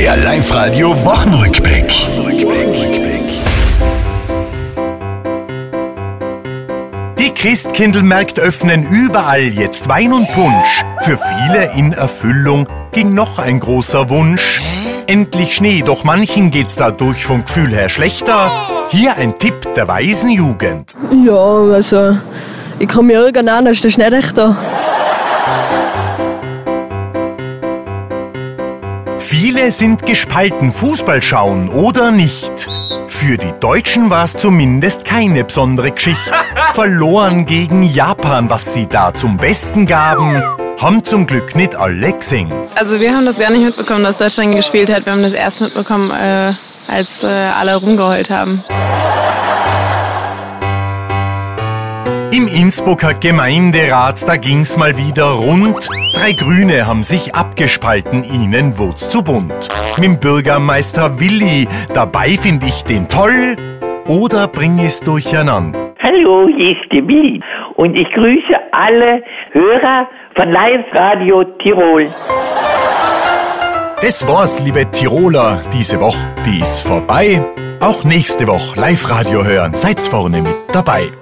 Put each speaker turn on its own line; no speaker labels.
Der Live-Radio Wochenrückblick.
Die Christkindlmärkte öffnen überall jetzt Wein und Punsch. Für viele in Erfüllung ging noch ein großer Wunsch. Endlich Schnee, doch manchen geht's dadurch vom Gefühl her schlechter. Hier ein Tipp der weisen Jugend.
Ja, also ich kann mich irgendwann, ist der Schnee recht da.
Viele sind gespalten, Fußball schauen oder nicht. Für die Deutschen war es zumindest keine besondere Geschichte. Verloren gegen Japan, was sie da zum Besten gaben, haben zum Glück nicht alle gesehen.
Also wir haben das gar nicht mitbekommen, dass Deutschland gespielt hat. Wir haben das erst mitbekommen, äh, als äh, alle rumgeheult haben.
Im Innsbrucker Gemeinderat, da ging's mal wieder rund. Drei Grüne haben sich abgespalten, ihnen wurd's zu bunt. Mit Bürgermeister Willi, dabei find ich den toll oder bring es durcheinander.
Hallo, hier ist der Willi und ich grüße alle Hörer von Live Radio Tirol.
Das war's, liebe Tiroler, diese Woche, die ist vorbei. Auch nächste Woche Live-Radio hören, seid's vorne mit dabei.